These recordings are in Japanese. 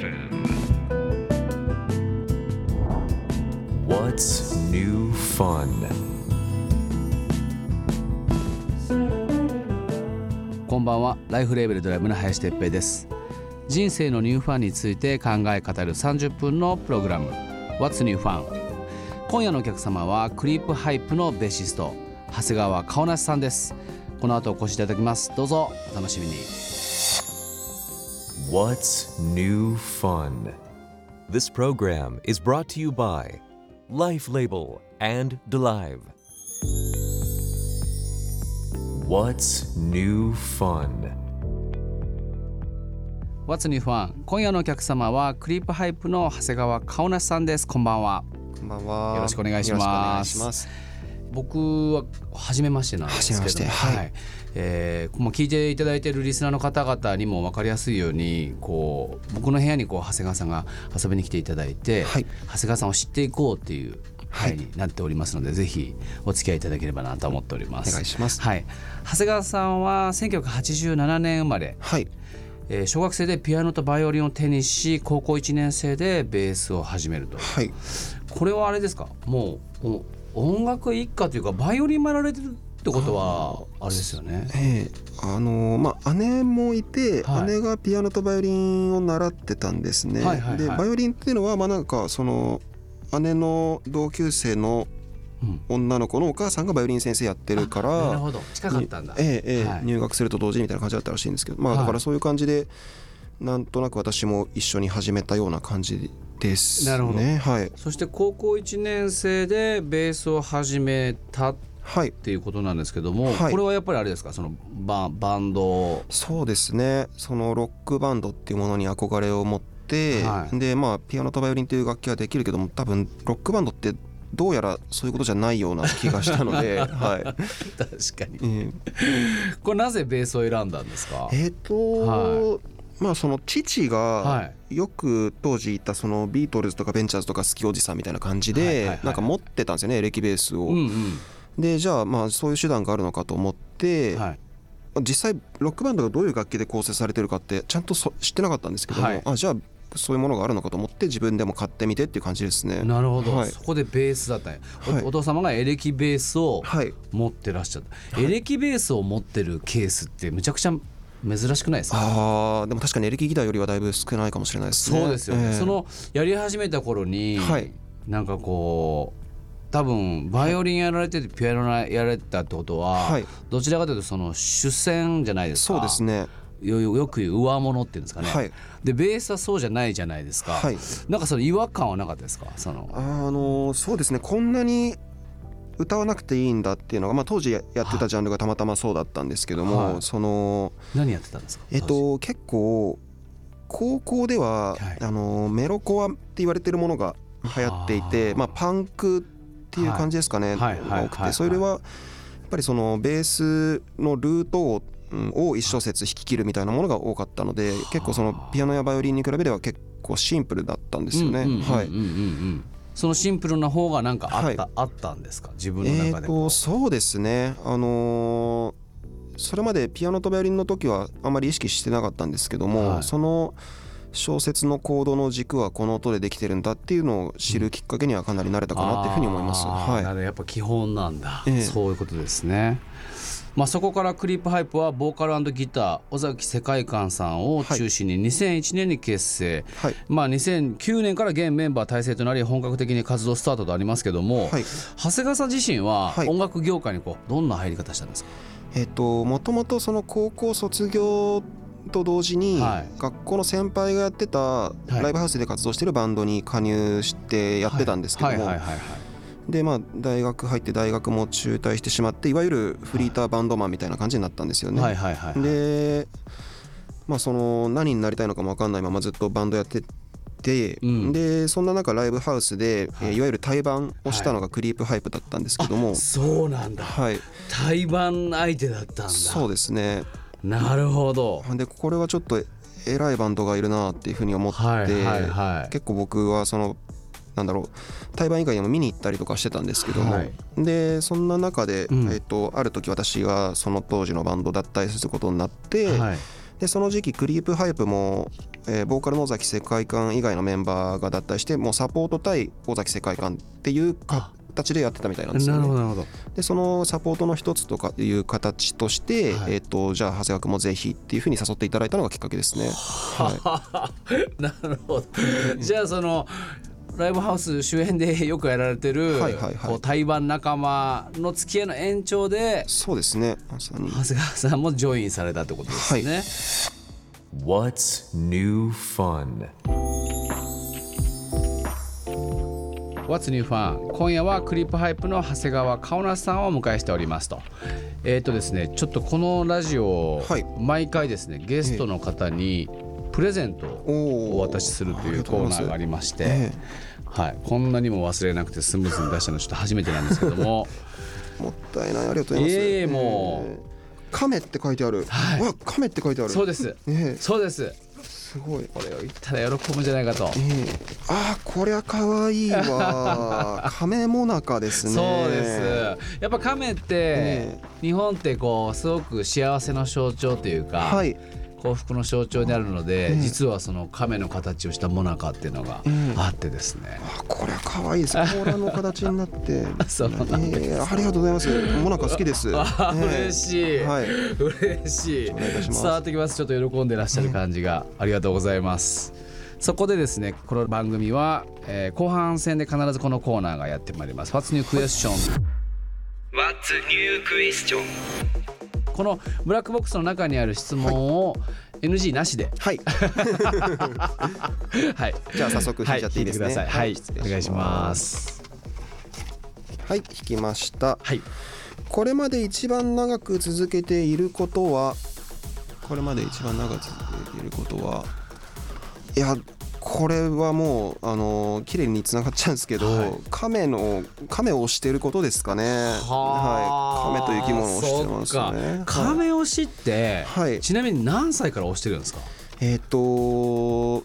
FM. What's new fun? こんばんは。ライフレーベルドライブの林哲平です。人生のニューファンについて考え語る30分のプログラム。What's New Fun? 今夜のお客様はクリープハイプのベーシスト長谷川顔なしさんです。この後お越しいただきます。どうぞお楽しみに。What's new fun? This program is brought to you by Life Label and Delive. What's new fun? What's New Fun 今夜のお客様はクリープハイプの長谷川顔なしさんですこんばんはこんばんは。よろしくお願いします 僕は初めましてなんですけども初めましてはい。えーもう聞いていただいているリスナーの方々にも分かりやすいようにこう僕の部屋にこう長谷川さんが遊びに来ていただいて、はい。長谷川さんを知っていこうっていうはい回になっておりますので、ぜひお付き合いいただければなと思っております。お願いします。はい、長谷川さんは1987年生まれ、はい。えー小学生でピアノとバイオリンを手にし高校1年生でベースを始めると。はい。これはあれですか？もうお音楽一家というかバイオリンもやられてるってことはあれですよね。ええあのーまあ姉もいて、はい姉がピアノとバイオリンを習ってたんですね。はいはいはいでバイオリンっていうのはまあなんかその姉の同級生のうん女の子のお母さんがバイオリン先生やってるから。なるほど近かったんだ。ええええはい入学すると同時にみたいな感じだったらしいんですけどまあはいだからそういう感じで、なんとなく私も一緒に始めたような感じですね。なるほど。はい。そして高校1年生でベースを始めたっはい。ていうことなんですけども、はい。これはやっぱりあれですか？そのババンドそうですね。そのロックバンドっていうものに憧れを持って、はい。でまあピアノとバイオリンという楽器はできるけども多分ロックバンドってどうやらそういうことじゃないような気がしたので、はい。確かに。えーこれなぜベースを選んだんですか、えーと、はまあその父はがよく当時いたそのビートルズとかベンチャーズとか好きおじさんみたいな感じはいはいはいはい。でなんか持ってたんですよねエレキベースを。うんうん。でじゃあまあそういう手段があるのかと思って、はい。実際ロックバンドがどういう楽器で構成されてるかってちゃんとそ知ってなかったんですけども、はい。あじゃあそういうものがあるのかと思って自分でも買ってみてっていう感じですね。なるほど、はい。そこでベースだったんはい。お父様がエレキベースをはい、持ってらっしゃった、エレキベースを持ってるケースってむちゃくちゃ珍しくないですか？あーでも確かにエレキギターよりはだいぶ少ないかもしれないですね。そうですよね、ええ。そのやり始めた頃に、はい。なんかこう多分バイオリンやられててピアノやられてたってことは、はい。どちらかというとその主戦じゃないですか。そうですね。よく言う上物っていうんですかね、はい。でベースはそうじゃないじゃないですか、はい。なんかその違和感はなかったですか？その。あのそうですね。こんなに歌わなくていいんだっていうのが、まあ、当時やってたジャンルがたまたまそうだったんですけども、はい。その何やってたんですか？えっと結構高校では、はい。あのメロコアって言われてるものが流行っていてはあ。まあ、パンクっていう感じですかね、はい多くて。それはやっぱりそのベースのルートをうんを一小節弾き切るみたいなものが多かったので結構そのピアノやバイオリンに比べれば結構シンプルだったんですよね。はいそのシンプルな方がなんかあった、はい。あったんですか？自分のえ中でーとそうですね。あのーそれまでピアノとバイオリンの時はあんまり意識してなかったんですけども、はい。その小説のコードの軸はこの音でできてるんだっていうのを知るきっかけにはかなり慣れたかなっていうふうに思います。はほど。やっぱ基本なんだ、ええ。そういうことですね。まあ、そこからクリープハイプはボーカルギター尾崎世界観さんを中心に2001年に結成、い、はい。まあ、2009年から現メンバー体制となり本格的に活動スタートとありますけども、はい。長谷川さん自身ははい。音楽業界にこうどんな入り方したんですか、えっ、ともともとその高校卒業と同時にはい。学校の先輩がやってたい。ライブハウスで活動してるバンドに加入してやってたんですけどもはいはいはいはいでまあ大学入って大学も中退してしまっていわゆるフリーターバンドマンみたいな感じになったんですよね。はいはいはいはい。でまあその何になりたいのかも分かんないままずっとバンドやってて、うん。でそんな中ライブハウスで、い、いわゆる対バンをしたのがクリープハイプだったんですけども、そうなんだ。はい。対バン相手だったんだ。そうですね。なるほど。でこれはちょっと偉いバンドがいるなっていうふうに思って、はいはいはい。結構僕はそのなんだろう対バン以外にも見に行ったりとかしてたんですけども、はい。でそんな中で、うん。えっとある時私がその当時のバンド脱退することになって、はい。でその時期クリープハイプもえーボーカルの尾崎世界観以外のメンバーが脱退してもうサポート対尾崎世界観っていう形でやってたみたいなんですよね。なるほどでそのサポートの一つとかいう形として、はい。えー、とじゃあ長谷川君もぜひっていうふうに誘っていただいたのがきっかけですね。は。なるほど。じゃあそのライブハウス周辺でよくやられてる、はいはいはいこう対バン仲間の付き合いの延長でい、そうですね長谷川さんもジョインされたってことですね。What's new fun? What's New Fun? 今夜はクリップハイプの長谷川香奈さんをお迎えしておりますと。えっ、とですねちょっとこのラジオをはい毎回ですねゲストの方にプレゼントをおお渡しするというコーナーがありまして、えはい、こんなにも忘れなくてスムーズに出したのちょっと初めてなんですけどももったいないありがとうございます。いえいえもうえー亀って書いてある。はいうわ亀って書いてある。そうですえそうですえすごい。これを言ったら喜ぶんじゃないかと。ええあーこりゃ可愛いわ。亀もなかですね。そうですやっぱ亀ってえ日本ってこうすごく幸せの象徴というか、はい。幸福の象徴であるので、ええ実はその亀の形をしたモナカっていうのがええあってですね、あこれは可愛いです。甲羅の形になって。そうなんです。ええありがとうございます。もなか好きです。あええ。嬉しい、はい。嬉しい。お願いいたします。伝わってきます。ちょっと喜んでらっしゃる感じが、ありがとうございます。そこでですねこの番組は、えー後半戦で必ずこのコーナーがやってまいります。What's New Question? What's new question? このブラックボックスの中にある質問を NG なしで、はい。はい、じゃあ早速引いちゃっていいですね？はいはい、お願いします。はい、引きました。はい。これまで一番長く続けていることは？これまで一番長く続けていることは？いやこれはもうあの綺麗につながっちゃうんですけど、はい。亀の亀を推してることですかね。はい。亀という生き物を推してますよね亀推しって、はい。ちなみに何歳から推してるんですか？えっ、と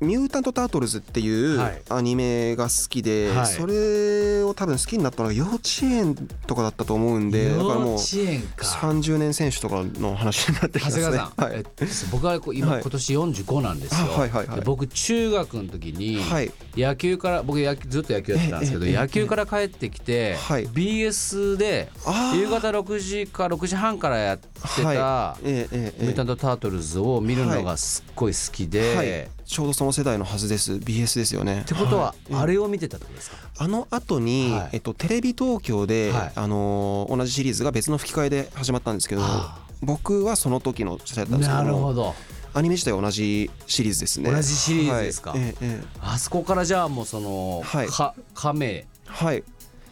ミュータント・タートルズっていうはい。アニメが好きで、はい。それを多分好きになったのが幼稚園とかだったと思うんでだからもう幼稚園か30年選手とかの話になってきますね。長谷川さん、はい。えっと僕は今、はい。今年45なんですよ、あはいはいはい。で僕中学の時にはい。野球から僕ずっと野球やってたんですけど、野球から帰ってきて、はい。BS で夕方6時か6時半からやってた、ミュータント・タートルズを見るのがすっごい好きで、はい、ちょうどその世代のはずです。BS ですよね。ってことは、あれを見てたってことですか？あの後に、はい。えっと、テレビ東京で、はい。あのー同じシリーズが別の吹き替えで始まったんですけどは僕はその時の世代だったんですけなどもるほど。アニメ自体は同じシリーズですね。同じシリーズですか？はい。ええええ。あそこからじゃあもうその、はい。か亀。はい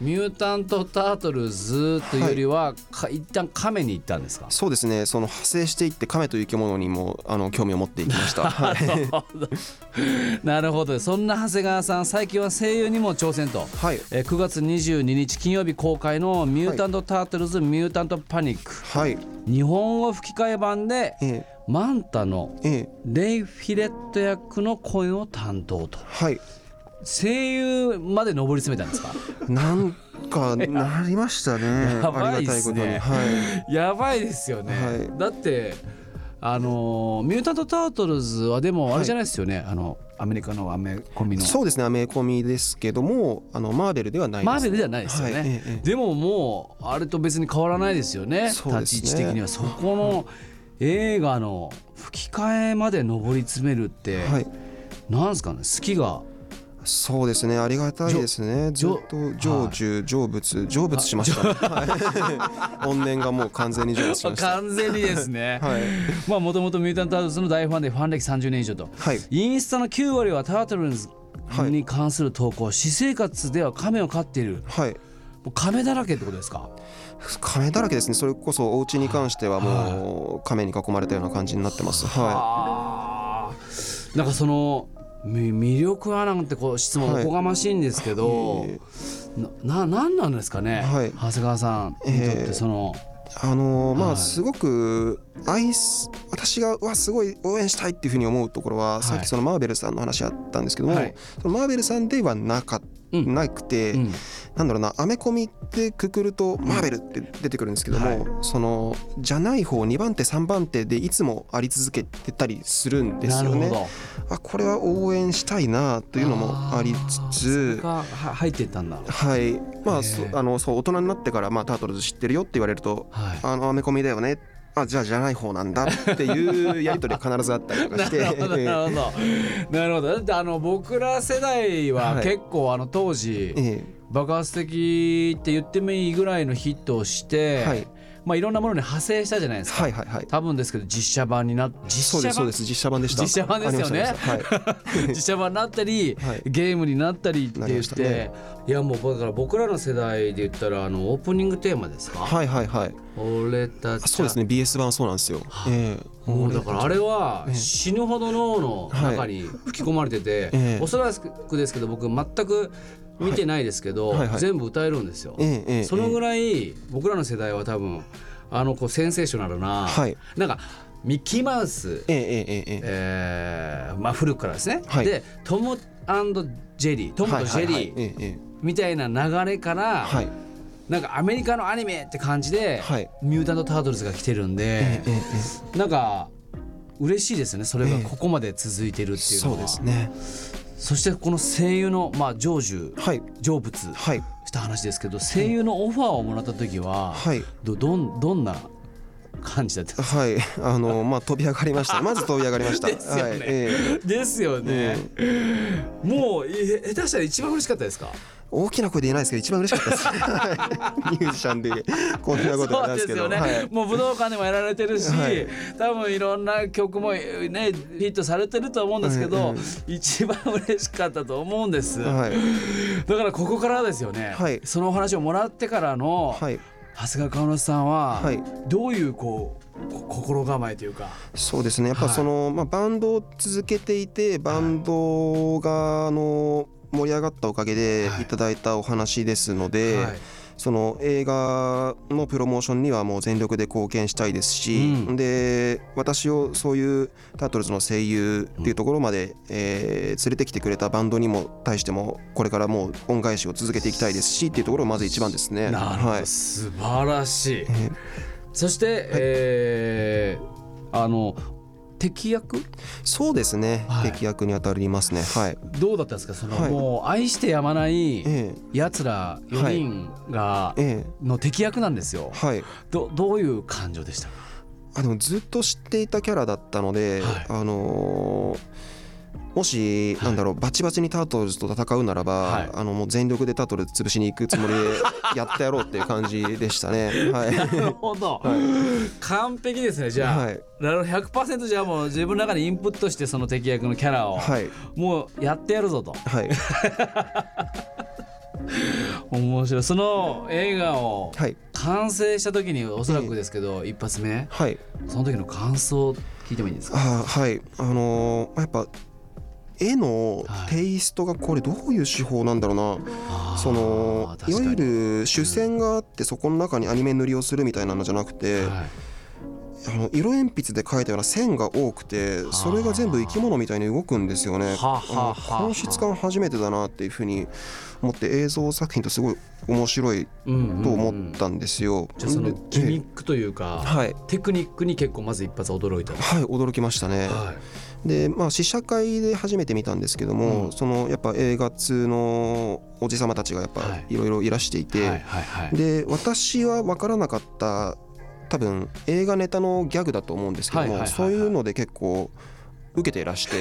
ミュータント・タートルズというよりは、か一旦亀に行ったんですか？そうですね。その派生していって亀という生き物にもあの興味を持っていきました。はい。なるほど。そんな長谷川さん最近は声優にも挑戦と、はい。えー9月22日金曜日公開の「ミュータント・タートルズ・ミュータント・パニック。はい」日本語吹き替え版でえマンタのえええ。レイ・フィレット役の声を担当と。はい声優まで上り詰めたんですか？なんかなりましたね。やばいっありがたいことに。すねはい。やばいですよね、はい。だってあのーミュータント・タートルズはでもあれじゃないですよね、あのアメリカのアメコミの。そうですねアメコミですけどもあのマーベルではないですマーベルではないですよね、はい。ええええ。でももうあれと別に変わらないですよね。そうですね。立ち位置的には。そこの映画の吹き替えまで上り詰めるって、はい。なんですかね？好きがそうですね。ありがたいですね。ずっと成就成仏成仏しました、ねはい、怨念がもう完全に成仏しました。完全にですね、はい。まあもともとミュータント・タートルズの大ファンでファン歴30年以上と、はい。インスタの9割はタートルズに関する投稿、私生活では亀を飼っている。はい。もう亀だらけってことですか？亀だらけですね。それこそお家に関してはもう亀に囲まれたような感じになってます。はあ。ーなんかそのみ魅力はなんてこう質問はい。おこがましいんですけど、えなななんなんですかね、はい。長谷川さんにとってその、いあのーまはい。あすごく愛す私がうわすごい応援したいっていうふうに思うところは、さっきそのマーベルさんの話あったんですけども、はい。マーベルさんではなかっなくて、うんなんだろうなアメコミってくくるとマーベルって出てくるんですけども、はい。そのじゃない方2番手3番手でいつもあり続けてたりするんですよね。あこれは応援したいなというのもありつつ。入ってたんだ。はい。まあ、そあのそう大人になってから、まあ、タートルズ知ってるよって言われるとはい。あのアメコミだよね。あじゃあじゃない方なんだっていうやり取りが必ずあったりとかなして。るほどなるほどなるほど。だってあの僕ら世代ははい。結構あの当時え爆発的って言ってもいいぐらいのヒットをして、はい。まあいろんなものに派生したじゃないでえすか、はいはいはい。多分ですけど実写版にな実写版？です実写版でした。実写版ですよね。はい。実写版になったり、はい。ゲームになったりって言ったて、ねいやもうだから僕らの世代で言ったらあのオープニングテーマですか、はいはいはい。俺たちそうですね。BS 版そうなんですよ。ええもうだからあれは死ぬほど脳の中に吹き込まれてて、はおそらくですけど僕全く見てないですけど、全部歌えるんですよ、そのぐらい僕らの世代は多分あのこうセンセーショナルな、なんかミッキーマウス、ええまあ、古くからですね、でトムジェリートムとジェリーみたいな流れから、はい。なんかアメリカのアニメって感じで、はい。ミュータント・タートルズが来てるんで、ええええなんか嬉しいですねそれがええ。ここまで続いてるっていうのは、そうですね。そしてこの声優のまあ成就はい。成仏はい。した話ですけど声優のオファーをもらった時ははい。どどんどんな感じだったはい。あのまあ飛び上がりました。まず飛び上がりました。ですよね。はい。ええ。ですよね、もうえ下手したら一番嬉しかったですか？大きな声で言えないですけど一番嬉しかったです。は いミュージシャンでこんなことなんでけど。ですすよね、はい。もう武道館でもやられてるし、はい。多分いろんな曲もねヒットされてると思うんですけど、うんうん一番嬉しかったと思うんです、はい。だからここからですよね、はい。そのお話をもらってからの、はい。長谷川香織さんは、はい。どういうこうこ心構えというか。そうですね。やっぱその、まあ、バンドを続けていてバンドがあの盛り上がったおかげではい。いただいたお話ですので、はい。その映画のプロモーションにはもう全力で貢献したいですし、うん。で私をそういうタートルズの声優っていうところまで、えー連れてきてくれたバンドにも対してもこれからもう恩返しを続けていきたいですしっていうところがまず一番ですね。なるほど、はい。素晴らしい、えそして、えーあの敵役？そうですね、はい。敵役に当たりますね。はい、どうだったんですか？その、はい。もう愛してやまないええ。やつら4人が、えの敵役なんですよ。えはい。どどういう感情でした？かあでもずっと知っていたキャラだったので、はい。あのーもし、はい。なんだろうバチバチにタートルズと戦うならば、はい。あのもう全力でタートルズ潰しに行くつもりで やってやろうっていう感じでしたね。はい、なるほど、完璧ですね。じゃあ、はい。なるほど。100%じゃあもう自分の中にインプットしてその敵役のキャラを、はい。もうやってやるぞと。はい。面白い。その映画をはい。完成した時におそらくですけど、一発目。はい。その時の感想聞いてもいいですか？あはい。あのーやっぱ絵のはい。テイストがこれどういう手法なんだろうな、あーそのいわゆる主線があってそこの中にアニメ塗りをするみたいなのじゃなくて、はい。あの色鉛筆で描いたような線が多くてそれが全部生き物みたいに動くんですよね。この質感初めてだなっていうふうに思って映像作品とすごい面白いうん。と思ったんですよ。じゃあそのでギミックというか、はい。テクニックに結構まず一発驚いた、はい驚きましたね。はいでまあ試写会で初めて見たんですけども、うん。そのやっぱ映画通のおじさまたちがやっぱはい。いろいろいらしていて、はいはいはい。で私は分からなかった多分映画ネタのギャグだと思うんですけどもそういうので結構受けていらして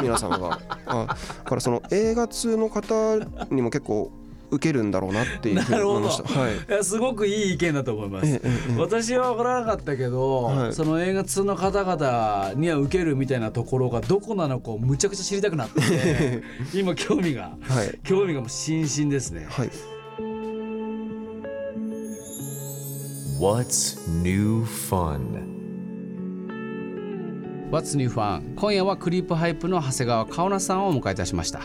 皆さんが。あだからその映画通の方にも結構受けるんだろうなっていうふうに思いました。はい。いやすごくいい意見だと思います、ええええ私は分からなかったけど、はい。その映画通の方々には受けるみたいなところがどこなのかをむちゃくちゃ知りたくなって 今興味がはい。興味がもう心身ですね。はい What's new fun? What's New Fun? 今夜はクリープハイプの長谷川香奈さんをお迎えいたしました、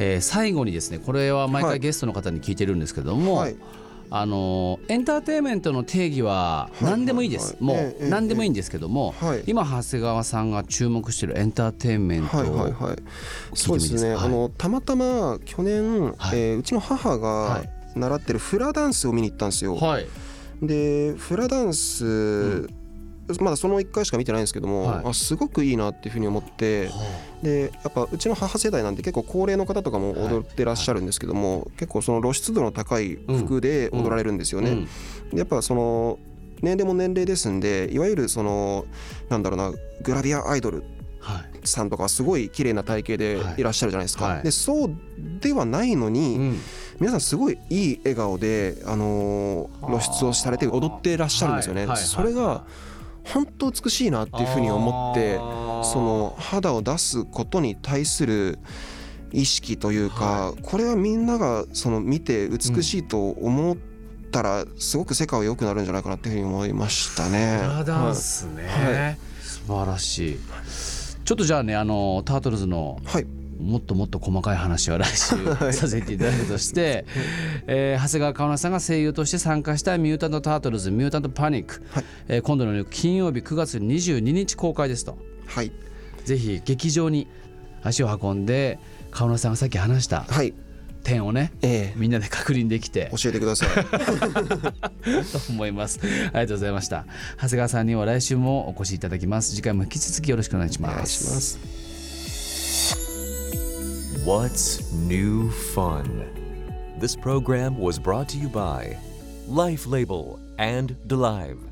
えー最後にですねこれは毎はい。回ゲストの方に聞いてるんですけども、はい。あのエンターテインメントの定義は何でもいいです、もはい。はい。ええええう何でもいいんですけども、はい。今長谷川さんが注目しているエンターテインメントをはい。はい。はい。そうですね、はい。あのたまたま去年、はい。えーうちの母はがい。習ってるフラダンスを見に行ったんですよ、はい。でフラダンス、まだその1回しか見てないんですけども、はい。あすごくいいなっていうふうに思ってでやっぱうちの母世代なんで結構高齢の方とかも踊ってらっしゃるんですけども、結構その露出度の高い服で踊られるんですよね。うん。でやっぱその年齢も年齢ですんでいわゆるそのなんだろうなグラビアアイドルはい。さんとかはすごい綺麗な体型でい。らっしゃるじゃないですか、はい。でそうではないのに、うん。皆さんすごいいい笑顔で、あのー露出をされて踊ってらっしゃるんですよね、はい。はい。はい。それが本当美しいなっていうふうに思ってその肌を出すことに対する意識というか、これはみんながその見て美しいと思ったらすごく世界は良くなるんじゃないかなっていうふうに思いましたね。ダンスね、は素晴らしい。ちょっとじゃあねあのタートルズのはい、もっともっと細かい話は来週させていただくとして、えー長谷川香奈さんが声優として参加した「ミュータント・タートルズ・ミュータント・パニック」はい。えー今度の金曜日9月22日公開ですと。はい、ぜひ劇場に足を運んで香奈さんがさっき話したはい、点をねえみんなで確認できて。え教えてください。と思います。ありがとうございました。長谷川さんには来週もお越しいただきます。次回も引き続きよろしくお願いしお願いますします。What's New Fun? This program was brought to you by Life Label and DeLive.